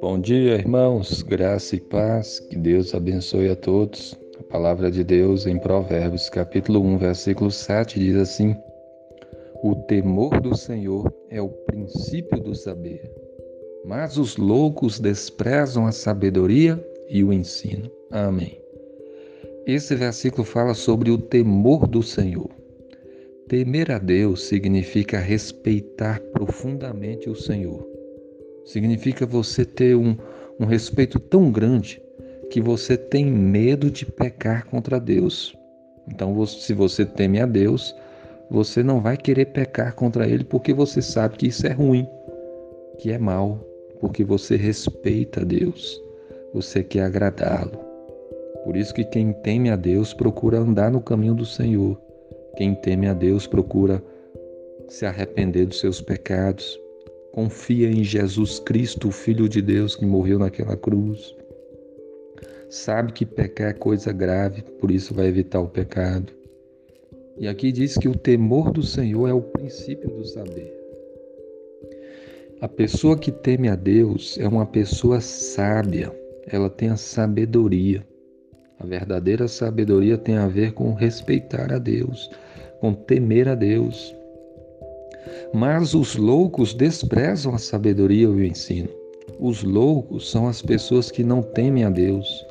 Bom dia, irmãos, graça e paz, que Deus abençoe a todos. A palavra de Deus em Provérbios, capítulo 1, versículo 7 diz assim: O temor do Senhor é o princípio do saber, mas os loucos desprezam a sabedoria e o ensino. Amém. Esse versículo fala sobre o temor do Senhor. Temer a Deus significa respeitar profundamente o Senhor Significa você ter um, um respeito tão grande que você tem medo de pecar contra Deus. Então, se você teme a Deus, você não vai querer pecar contra Ele porque você sabe que isso é ruim, que é mal, porque você respeita Deus, você quer agradá-lo. Por isso que quem teme a Deus procura andar no caminho do Senhor. Quem teme a Deus procura se arrepender dos seus pecados, confia em Jesus Cristo, o Filho de Deus que morreu naquela cruz. Sabe que pecar é coisa grave, por isso vai evitar o pecado. E aqui diz que o temor do Senhor é o princípio do saber. A pessoa que teme a Deus é uma pessoa sábia, ela tem a sabedoria. A verdadeira sabedoria tem a ver com respeitar a Deus, com temer a Deus. Mas os loucos desprezam a sabedoria e o ensino. Os loucos são as pessoas que não temem a Deus.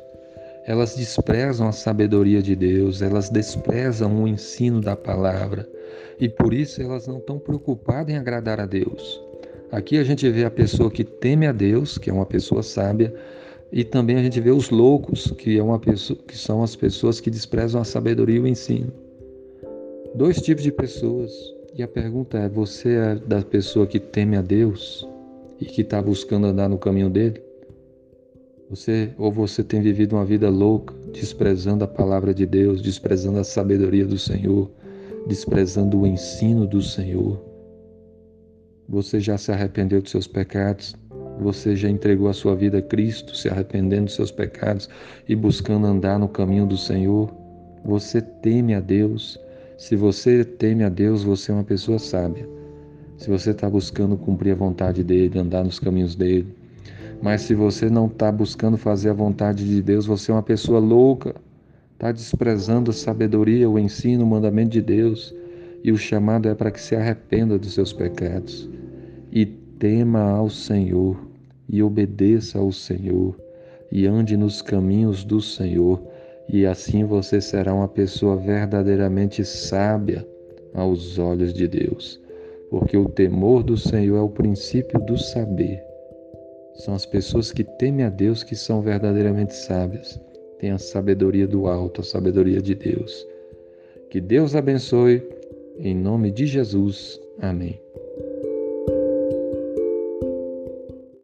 Elas desprezam a sabedoria de Deus, elas desprezam o ensino da palavra e por isso elas não estão preocupadas em agradar a Deus. Aqui a gente vê a pessoa que teme a Deus, que é uma pessoa sábia, e também a gente vê os loucos, que, é uma pessoa, que são as pessoas que desprezam a sabedoria e o ensino. Dois tipos de pessoas. E a pergunta é: você é da pessoa que teme a Deus e que está buscando andar no caminho dele? Você ou você tem vivido uma vida louca, desprezando a palavra de Deus, desprezando a sabedoria do Senhor, desprezando o ensino do Senhor? Você já se arrependeu dos seus pecados? Você já entregou a sua vida a Cristo, se arrependendo dos seus pecados e buscando andar no caminho do Senhor? Você teme a Deus? Se você teme a Deus, você é uma pessoa sábia. Se você está buscando cumprir a vontade dele, andar nos caminhos dele. Mas se você não está buscando fazer a vontade de Deus, você é uma pessoa louca. Está desprezando a sabedoria, o ensino, o mandamento de Deus. E o chamado é para que se arrependa dos seus pecados e tema ao Senhor e obedeça ao Senhor e ande nos caminhos do Senhor e assim você será uma pessoa verdadeiramente sábia aos olhos de Deus, porque o temor do Senhor é o princípio do saber. São as pessoas que temem a Deus que são verdadeiramente sábias, têm a sabedoria do alto, a sabedoria de Deus. Que Deus abençoe, em nome de Jesus. Amém.